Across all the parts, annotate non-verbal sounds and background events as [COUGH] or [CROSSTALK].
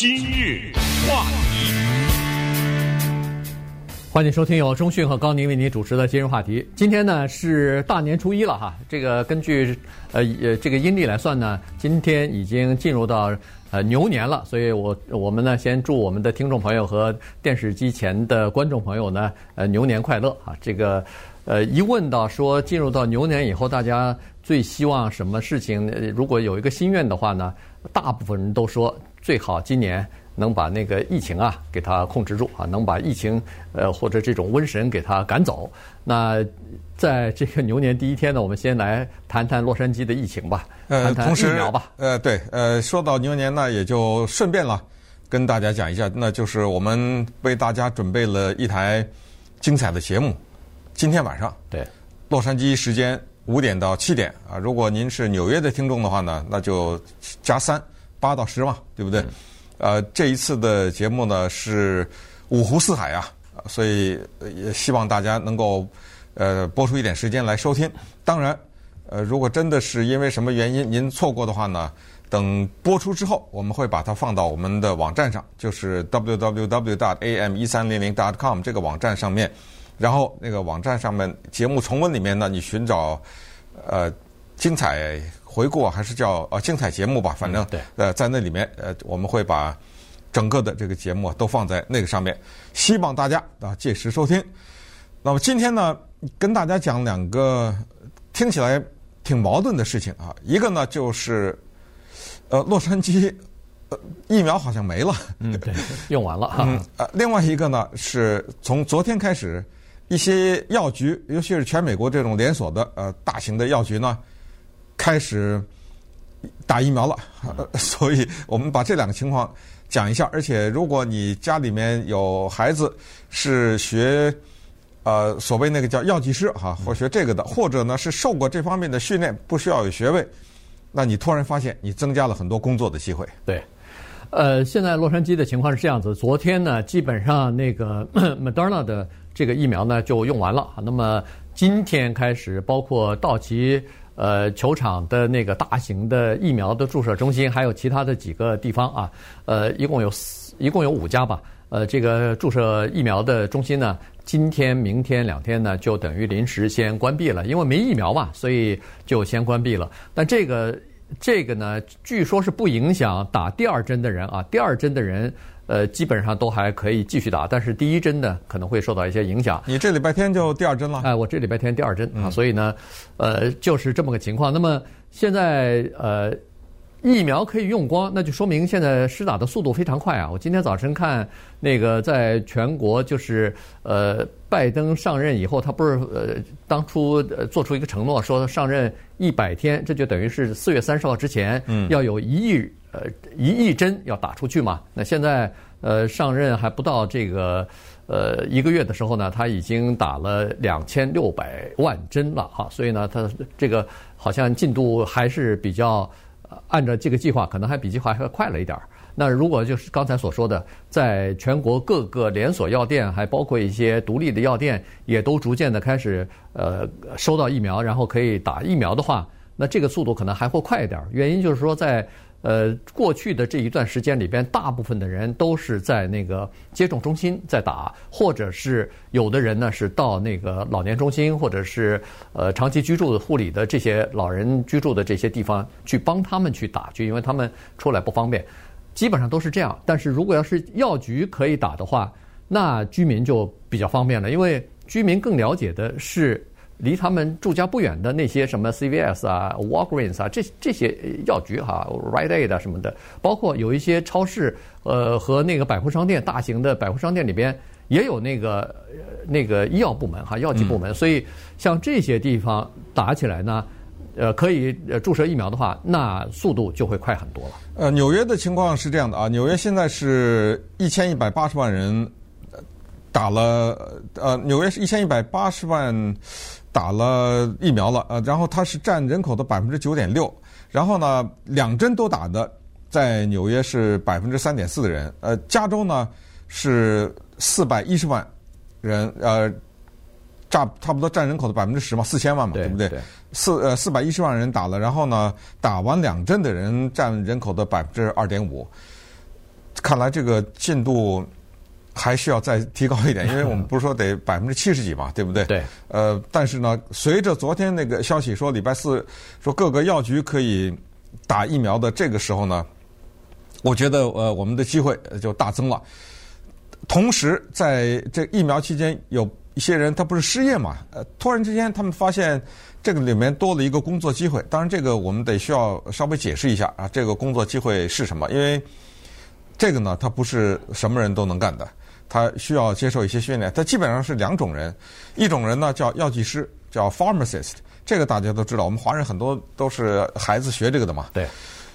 今日话题，欢迎收听由中讯和高宁为您主持的今日话题。今天呢是大年初一了哈，这个根据呃呃这个阴历来算呢，今天已经进入到呃牛年了，所以我我们呢先祝我们的听众朋友和电视机前的观众朋友呢呃牛年快乐啊！这个呃一问到说进入到牛年以后，大家最希望什么事情？如果有一个心愿的话呢，大部分人都说。最好今年能把那个疫情啊给它控制住啊，能把疫情呃或者这种瘟神给它赶走。那在这个牛年第一天呢，我们先来谈谈洛杉矶的疫情吧，谈谈疫苗吧。呃，对，呃，说到牛年呢，也就顺便了跟大家讲一下，那就是我们为大家准备了一台精彩的节目。今天晚上，对，洛杉矶时间五点到七点啊，如果您是纽约的听众的话呢，那就加三。八到十嘛，对不对？呃，这一次的节目呢是五湖四海啊，所以也希望大家能够呃播出一点时间来收听。当然，呃，如果真的是因为什么原因您错过的话呢，等播出之后，我们会把它放到我们的网站上，就是 www.am 一三零零 .com 这个网站上面。然后那个网站上面节目重温里面呢，你寻找呃精彩。回顾还是叫呃精彩节目吧，反正、嗯、对呃在那里面呃我们会把整个的这个节目都放在那个上面，希望大家啊届时收听。那么今天呢，跟大家讲两个听起来挺矛盾的事情啊，一个呢就是呃洛杉矶呃疫苗好像没了，嗯对，用完了 [LAUGHS] 哈，嗯呃另外一个呢是从昨天开始一些药局，尤其是全美国这种连锁的呃大型的药局呢。开始打疫苗了，[LAUGHS] 所以我们把这两个情况讲一下。而且，如果你家里面有孩子是学呃所谓那个叫药剂师哈，或学这个的，或者呢是受过这方面的训练，不需要有学位，那你突然发现你增加了很多工作的机会。对，呃，现在洛杉矶的情况是这样子。昨天呢，基本上那个 [COUGHS] Moderna 的这个疫苗呢就用完了。那么今天开始，包括道奇。呃，球场的那个大型的疫苗的注射中心，还有其他的几个地方啊，呃，一共有四，一共有五家吧。呃，这个注射疫苗的中心呢，今天、明天两天呢，就等于临时先关闭了，因为没疫苗嘛，所以就先关闭了。但这个这个呢，据说是不影响打第二针的人啊，第二针的人。呃，基本上都还可以继续打，但是第一针呢可能会受到一些影响。你这礼拜天就第二针了？哎，我这礼拜天第二针啊，嗯、所以呢，呃，就是这么个情况。那么现在呃，疫苗可以用光，那就说明现在施打的速度非常快啊。我今天早晨看那个在全国，就是呃，拜登上任以后，他不是呃当初呃做出一个承诺，说上任一百天，这就等于是四月三十号之前，嗯，要有一亿。呃，一亿针要打出去嘛？那现在呃上任还不到这个呃一个月的时候呢，他已经打了两千六百万针了哈，所以呢，他这个好像进度还是比较按照这个计划，可能还比计划还要快了一点儿。那如果就是刚才所说的，在全国各个连锁药店，还包括一些独立的药店，也都逐渐的开始呃收到疫苗，然后可以打疫苗的话，那这个速度可能还会快一点儿。原因就是说在。呃，过去的这一段时间里边，大部分的人都是在那个接种中心在打，或者是有的人呢是到那个老年中心，或者是呃长期居住的护理的这些老人居住的这些地方去帮他们去打，就因为他们出来不方便，基本上都是这样。但是如果要是药局可以打的话，那居民就比较方便了，因为居民更了解的是。离他们住家不远的那些什么 CVS 啊、Walgreens 啊，这这些药局哈、啊、Rite Aid 啊什么的，包括有一些超市，呃和那个百货商店，大型的百货商店里边也有那个那个医药部门哈、药剂部门，所以像这些地方打起来呢，呃可以注射疫苗的话，那速度就会快很多了。呃，纽约的情况是这样的啊，纽约现在是一千一百八十万人打了，呃，纽约是一千一百八十万。打了疫苗了，呃，然后它是占人口的百分之九点六，然后呢，两针都打的，在纽约是百分之三点四的人，呃，加州呢是四百一十万人，呃，差差不多占人口的百分之十嘛，四千万嘛，对，对不对？对四呃四百一十万人打了，然后呢，打完两针的人占人口的百分之二点五。看来这个进度还需要再提高一点，[LAUGHS] 因为我们不是说得百分之七十几嘛，对不对？对。呃，但是呢，随着昨天那个消息说礼拜四说各个药局可以打疫苗的这个时候呢，我觉得呃我们的机会就大增了。同时，在这疫苗期间，有一些人他不是失业嘛？呃，突然之间他们发现这个里面多了一个工作机会。当然，这个我们得需要稍微解释一下啊，这个工作机会是什么？因为这个呢，它不是什么人都能干的。他需要接受一些训练，他基本上是两种人，一种人呢叫药剂师，叫 pharmacist，这个大家都知道，我们华人很多都是孩子学这个的嘛。对，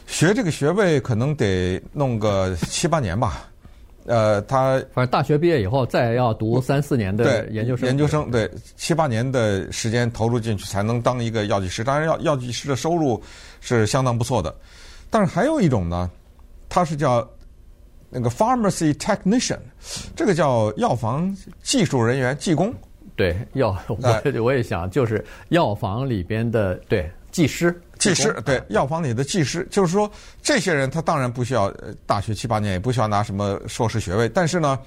学这个学位可能得弄个七八年吧，呃，他反正大学毕业以后再要读三四年的研究生，研究生对七八年的时间投入进去才能当一个药剂师，当然药药剂师的收入是相当不错的，但是还有一种呢，他是叫。那个 pharmacy technician，这个叫药房技术人员、技工。对，药我我也想，就是药房里边的对技师。技师对药房里的技师，就是说这些人他当然不需要大学七八年，也不需要拿什么硕士学位，但是呢，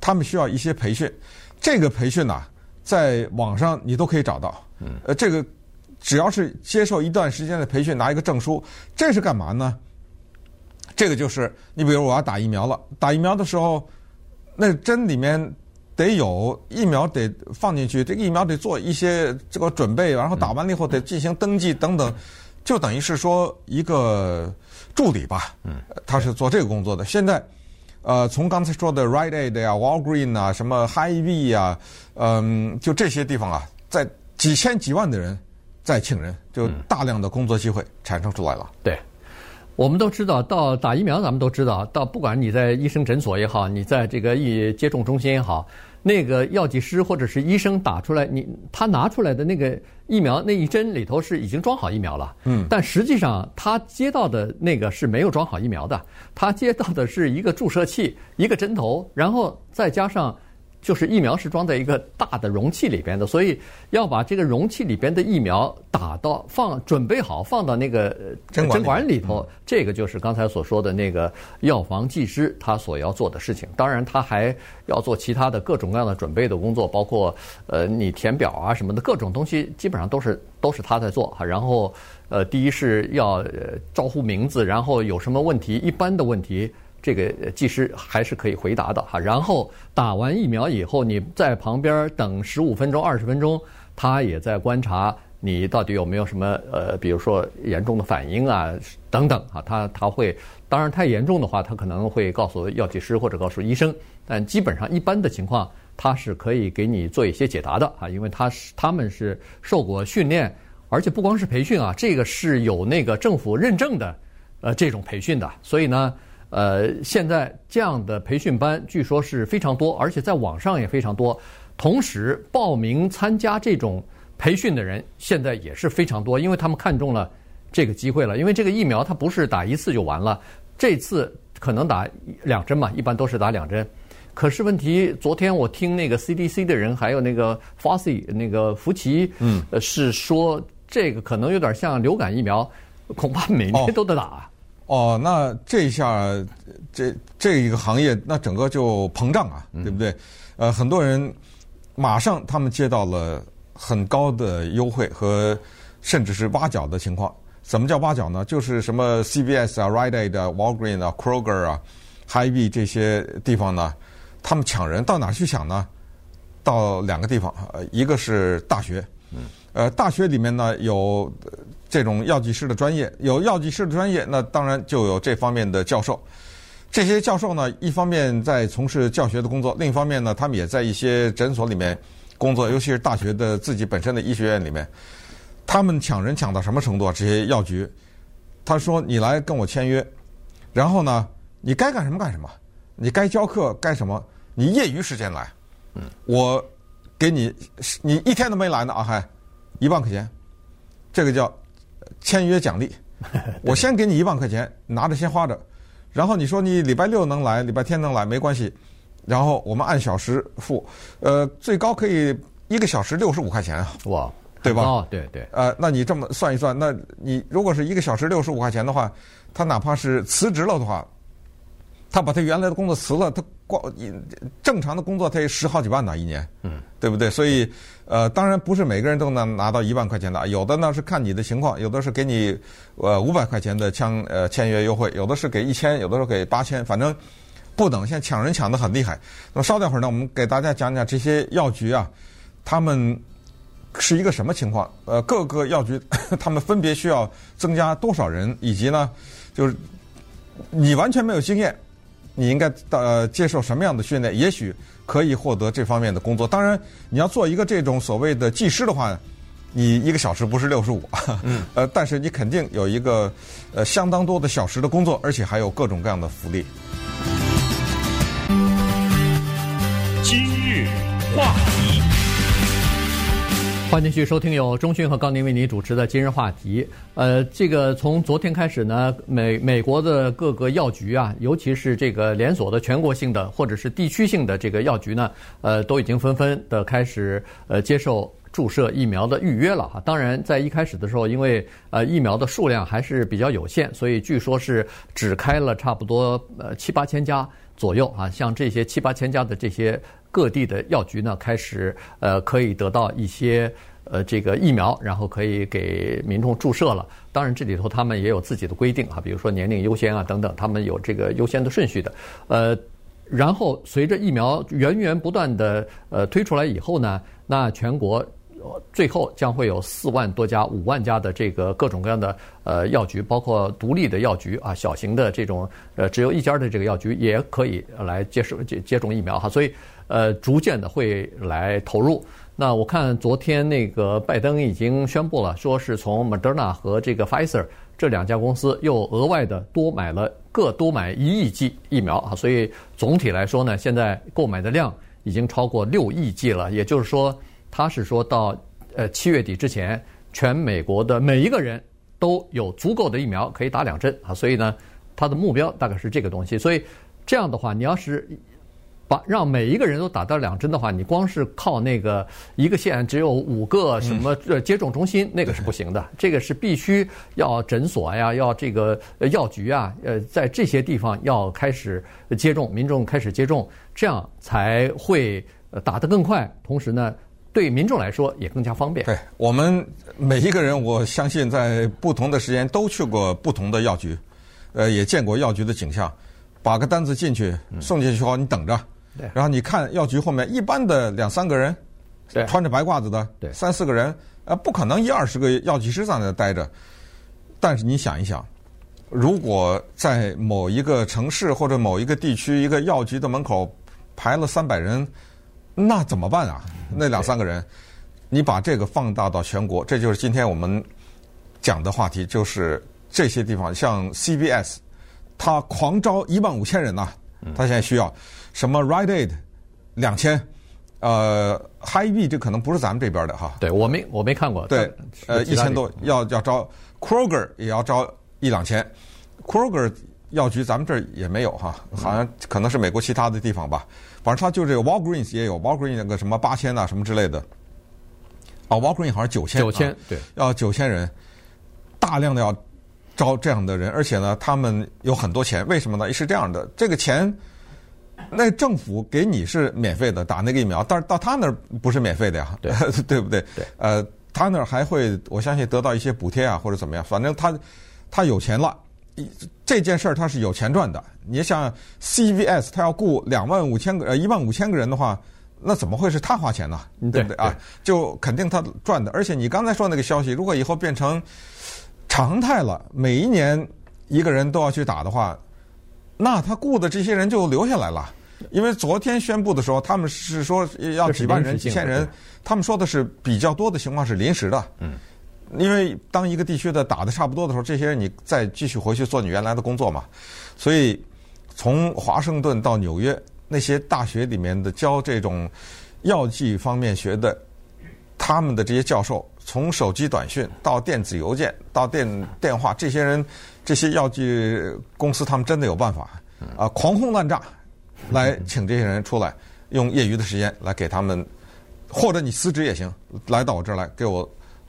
他们需要一些培训。这个培训呢，在网上你都可以找到。嗯。呃，这个只要是接受一段时间的培训，拿一个证书，这是干嘛呢？这个就是你，比如我要打疫苗了，打疫苗的时候，那针里面得有疫苗得放进去，这个疫苗得做一些这个准备，然后打完了以后得进行登记等等，就等于是说一个助理吧，嗯，他是做这个工作的。现在，呃，从刚才说的 Rite Aid 呀、Walgreen 啊、什么 Hy-Vee 呀，嗯，就这些地方啊，在几千几万的人在请人，就大量的工作机会产生出来了。对。我们都知道，到打疫苗，咱们都知道，到不管你在医生诊所也好，你在这个疫接种中心也好，那个药剂师或者是医生打出来，你他拿出来的那个疫苗那一针里头是已经装好疫苗了，嗯，但实际上他接到的那个是没有装好疫苗的，他接到的是一个注射器，一个针头，然后再加上。就是疫苗是装在一个大的容器里边的，所以要把这个容器里边的疫苗打到放准备好放到那个针管里头，这个就是刚才所说的那个药房技师他所要做的事情。当然，他还要做其他的各种各样的准备的工作，包括呃你填表啊什么的各种东西，基本上都是都是他在做哈。然后呃，第一是要招呼名字，然后有什么问题，一般的问题。这个技师还是可以回答的哈，然后打完疫苗以后，你在旁边等十五分钟、二十分钟，他也在观察你到底有没有什么呃，比如说严重的反应啊等等啊，他他会，当然太严重的话，他可能会告诉药剂师或者告诉医生，但基本上一般的情况，他是可以给你做一些解答的啊，因为他是他们是受过训练，而且不光是培训啊，这个是有那个政府认证的呃这种培训的，所以呢。呃，现在这样的培训班据说是非常多，而且在网上也非常多。同时，报名参加这种培训的人现在也是非常多，因为他们看中了这个机会了。因为这个疫苗它不是打一次就完了，这次可能打两针嘛，一般都是打两针。可是问题，昨天我听那个 CDC 的人，还有那个 Fauci 那个福奇，嗯，是说这个可能有点像流感疫苗，恐怕每年都得打。哦哦，那这一下，这这一个行业，那整个就膨胀啊，对不对？呃，很多人马上他们接到了很高的优惠和甚至是挖角的情况。什么叫挖角呢？就是什么 CVS 啊、Rite Aid 啊、Walgreen 啊、Kroger 啊、Hy-Vee 这些地方呢，他们抢人到哪儿去抢呢？到两个地方，一个是大学，呃，大学里面呢有。这种药剂师的专业，有药剂师的专业，那当然就有这方面的教授。这些教授呢，一方面在从事教学的工作，另一方面呢，他们也在一些诊所里面工作，尤其是大学的自己本身的医学院里面。他们抢人抢到什么程度啊？这些药局，他说：“你来跟我签约，然后呢，你该干什么干什么，你该教课该什么，你业余时间来，嗯，我给你，你一天都没来呢啊，还一万块钱，这个叫。”签约奖励，[LAUGHS] 我先给你一万块钱，拿着先花着，然后你说你礼拜六能来，礼拜天能来没关系，然后我们按小时付，呃，最高可以一个小时六十五块钱啊，哇，对吧？哦，对对，呃，那你这么算一算，那你如果是一个小时六十五块钱的话，他哪怕是辞职了的话，他把他原来的工作辞了，他光正常的工作他也十好几万呢一年，嗯，对不对？所以呃，当然不是每个人都能拿到一万块钱的，有的呢是看你的情况，有的是给你呃五百块钱的签呃签约优惠，有的是给一千，有的时候给八千，反正不等。现在抢人抢得很厉害。那么稍等会儿呢，我们给大家讲讲这些药局啊，他们。是一个什么情况？呃，各个药局 [LAUGHS] 他们分别需要增加多少人，以及呢，就是你完全没有经验，你应该呃接受什么样的训练？也许可以获得这方面的工作。当然，你要做一个这种所谓的技师的话，你一个小时不是六十五，嗯，[LAUGHS] 呃，但是你肯定有一个呃相当多的小时的工作，而且还有各种各样的福利。今日话题。欢迎继续收听由中讯和高宁为您主持的今日话题。呃，这个从昨天开始呢，美美国的各个药局啊，尤其是这个连锁的全国性的或者是地区性的这个药局呢，呃，都已经纷纷的开始呃接受注射疫苗的预约了哈。当然，在一开始的时候，因为呃疫苗的数量还是比较有限，所以据说是只开了差不多呃七八千家左右啊。像这些七八千家的这些。各地的药局呢，开始呃可以得到一些呃这个疫苗，然后可以给民众注射了。当然，这里头他们也有自己的规定啊，比如说年龄优先啊等等，他们有这个优先的顺序的。呃，然后随着疫苗源源不断的呃推出来以后呢，那全国。最后将会有四万多家、五万家的这个各种各样的呃药局，包括独立的药局啊，小型的这种呃只有一家的这个药局也可以来接受接接种疫苗哈，所以呃逐渐的会来投入。那我看昨天那个拜登已经宣布了，说是从 Moderna 和这个 Pfizer 这两家公司又额外的多买了各多买一亿剂疫苗啊，所以总体来说呢，现在购买的量已经超过六亿剂了，也就是说。他是说到，呃七月底之前，全美国的每一个人都有足够的疫苗可以打两针啊，所以呢，他的目标大概是这个东西。所以这样的话，你要是把让每一个人都打到两针的话，你光是靠那个一个县只有五个什么呃接种中心，那个是不行的。这个是必须要诊所呀，要这个药局啊，呃，在这些地方要开始接种，民众开始接种，这样才会打得更快。同时呢。对民众来说也更加方便。对我们每一个人，我相信在不同的时间都去过不同的药局，呃，也见过药局的景象。把个单子进去，送进去后你等着，对，然后你看药局后面一般的两三个人，对，穿着白褂子的，对，三四个人，呃，不可能一二十个药剂师在那待着。但是你想一想，如果在某一个城市或者某一个地区一个药局的门口排了三百人。那怎么办啊？那两三个人，你把这个放大到全国，这就是今天我们讲的话题，就是这些地方，像 CBS，他狂招一万五千人呐，他现在需要什么 Rite Aid 两千，呃，hibe 这可能不是咱们这边的哈。对，我没我没看过。对，呃，一千多要要招，Kroger 也要招一两千，Kroger。药局咱们这儿也没有哈，好像可能是美国其他的地方吧。反正他就这个 Walgreens 也有 Walgreens 那个什么八千呐什么之类的。啊，Walgreens 好像九千，九千对，要九千人，大量的要招这样的人，而且呢，他们有很多钱，为什么呢？是这样的，这个钱，那政府给你是免费的打那个疫苗，但是到他那儿不是免费的呀，对 [LAUGHS] 对不对？对，呃，他那儿还会我相信得到一些补贴啊或者怎么样，反正他他有钱了。这件事儿他是有钱赚的。你想 CVS，他要雇两万五千个呃一万五千个人的话，那怎么会是他花钱呢？对不对啊？就肯定他赚的。而且你刚才说那个消息，如果以后变成常态了，每一年一个人都要去打的话，那他雇的这些人就留下来了。因为昨天宣布的时候，他们是说要几万人、几千人，他们说的是比较多的情况是临时的。嗯。因为当一个地区的打得差不多的时候，这些人你再继续回去做你原来的工作嘛。所以从华盛顿到纽约那些大学里面的教这种药剂方面学的，他们的这些教授，从手机短讯到电子邮件到电电话，这些人这些药剂公司他们真的有办法啊，狂轰滥炸来请这些人出来，用业余的时间来给他们，或者你辞职也行，来到我这儿来给我。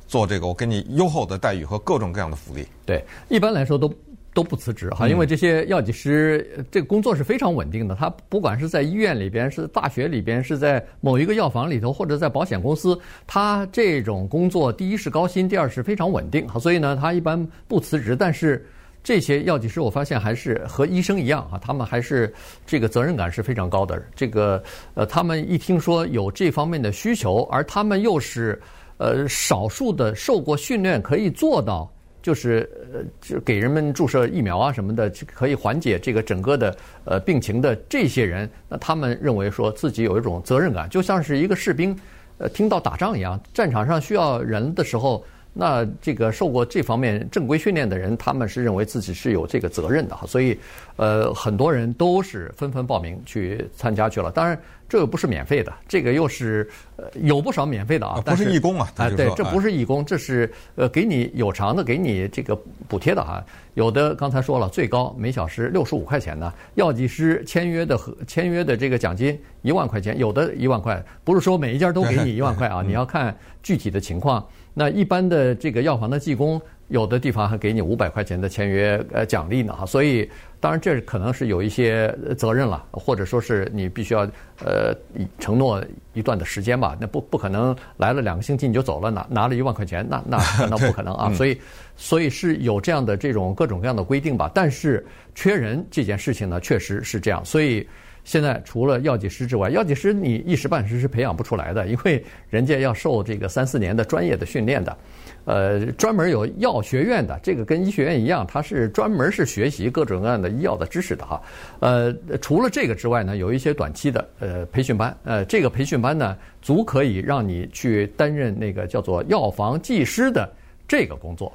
做这个，我给你优厚的待遇和各种各样的福利。对，一般来说都都不辞职哈，因为这些药剂师这个工作是非常稳定的。他不管是在医院里边，是大学里边，是在某一个药房里头，或者在保险公司，他这种工作第一是高薪，第二是非常稳定。所以呢，他一般不辞职。但是这些药剂师，我发现还是和医生一样啊，他们还是这个责任感是非常高的。这个呃，他们一听说有这方面的需求，而他们又是呃少数的受过训练可以做到。就是呃，就给人们注射疫苗啊什么的，可以缓解这个整个的呃病情的这些人，那他们认为说自己有一种责任感，就像是一个士兵，呃，听到打仗一样，战场上需要人的时候。那这个受过这方面正规训练的人，他们是认为自己是有这个责任的哈，所以，呃，很多人都是纷纷报名去参加去了。当然，这个不是免费的，这个又是呃有不少免费的啊，不是义工啊，哎，对，这不是义工，这是呃给你有偿的，给你这个补贴的哈。有的刚才说了，最高每小时六十五块钱呢，药剂师签约的和签约的这个奖金一万块钱，有的一万块，不是说每一家都给你一万块啊，[LAUGHS] 你要看具体的情况。那一般的这个药房的技工，有的地方还给你五百块钱的签约呃奖励呢哈，所以当然这可能是有一些责任了，或者说是你必须要呃承诺一段的时间吧，那不不可能来了两个星期你就走了，拿拿了一万块钱，那那那不可能啊，[LAUGHS] 所以所以是有这样的这种各种各样的规定吧，但是缺人这件事情呢，确实是这样，所以。现在除了药剂师之外，药剂师你一时半时是培养不出来的，因为人家要受这个三四年的专业的训练的，呃，专门有药学院的，这个跟医学院一样，它是专门是学习各种各样的医药的知识的哈。呃，除了这个之外呢，有一些短期的呃培训班，呃，这个培训班呢，足可以让你去担任那个叫做药房技师的这个工作。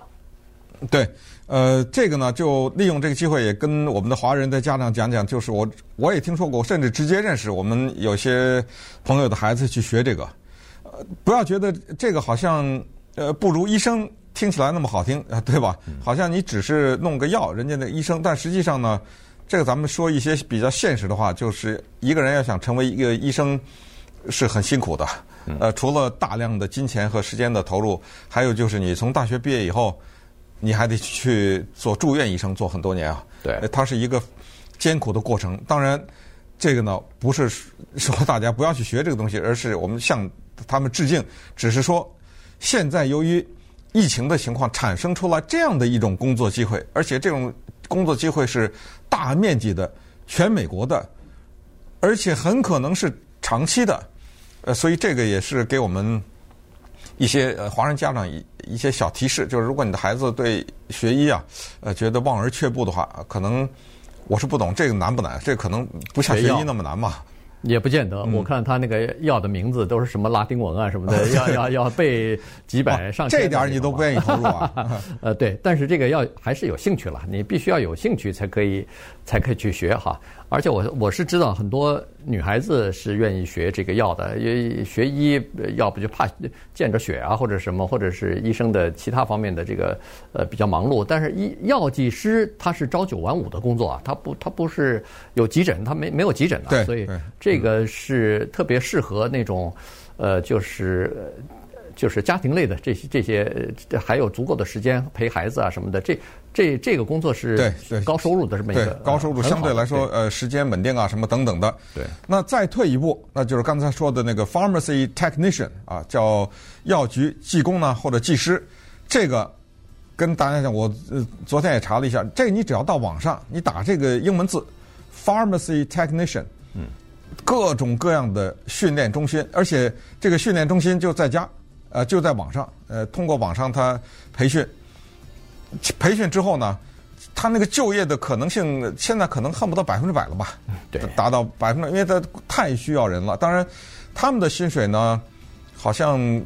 对。呃，这个呢，就利用这个机会也跟我们的华人的家长讲讲，就是我我也听说过，甚至直接认识我们有些朋友的孩子去学这个。呃，不要觉得这个好像呃不如医生听起来那么好听啊，[LAUGHS] 对吧？好像你只是弄个药，人家的医生，但实际上呢，这个咱们说一些比较现实的话，就是一个人要想成为一个医生是很辛苦的。呃，除了大量的金钱和时间的投入，还有就是你从大学毕业以后。你还得去做住院医生，做很多年啊。对，它是一个艰苦的过程。当然，这个呢不是说大家不要去学这个东西，而是我们向他们致敬。只是说，现在由于疫情的情况，产生出来这样的一种工作机会，而且这种工作机会是大面积的、全美国的，而且很可能是长期的。呃，所以这个也是给我们。一些呃华人家长一一些小提示，就是如果你的孩子对学医啊，呃觉得望而却步的话，可能我是不懂这个难不难？这个可能不像学医那么难嘛。也不见得，我看他那个药的名字都是什么拉丁文啊什么的，[LAUGHS] 要要要背几百上千。这点你都不愿意投入啊？[LAUGHS] 呃，对，但是这个要还是有兴趣了，你必须要有兴趣才可以才可以去学哈。而且我我是知道很多女孩子是愿意学这个药的，因为学医要不就怕见着血啊或者什么，或者是医生的其他方面的这个呃比较忙碌。但是医药剂师他是朝九晚五的工作啊，他不他不是有急诊，他没没有急诊的，所以这个是特别适合那种呃就是。就是家庭类的这些这些，还有足够的时间陪孩子啊什么的，这这这个工作是对对高收入的这么一个高收入，相对来说呃时间稳定啊什么等等的。对。那再退一步，那就是刚才说的那个 pharmacy technician 啊，叫药局技工呢或者技师，这个跟大家讲，我呃昨天也查了一下，这你只要到网上你打这个英文字 pharmacy technician，嗯，各种各样的训练中心，而且这个训练中心就在家。呃，就在网上，呃，通过网上他培训，培训之后呢，他那个就业的可能性，现在可能恨不得百分之百了吧？对，达到百分之，因为他太需要人了。当然，他们的薪水呢，好像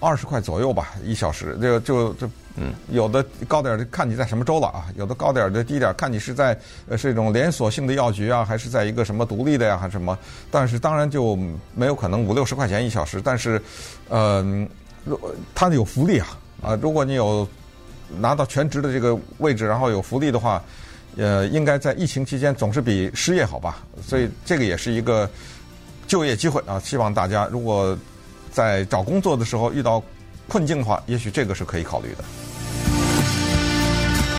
二十块左右吧，一小时。就就就，嗯，有的高点儿，看你在什么州了啊；有的高点儿的低点儿，看你是在呃是一种连锁性的药局啊，还是在一个什么独立的呀，还是什么？但是当然就没有可能五六十块钱一小时。但是，嗯。如他有福利啊啊！如果你有拿到全职的这个位置，然后有福利的话，呃，应该在疫情期间总是比失业好吧？所以这个也是一个就业机会啊！希望大家如果在找工作的时候遇到困境的话，也许这个是可以考虑的。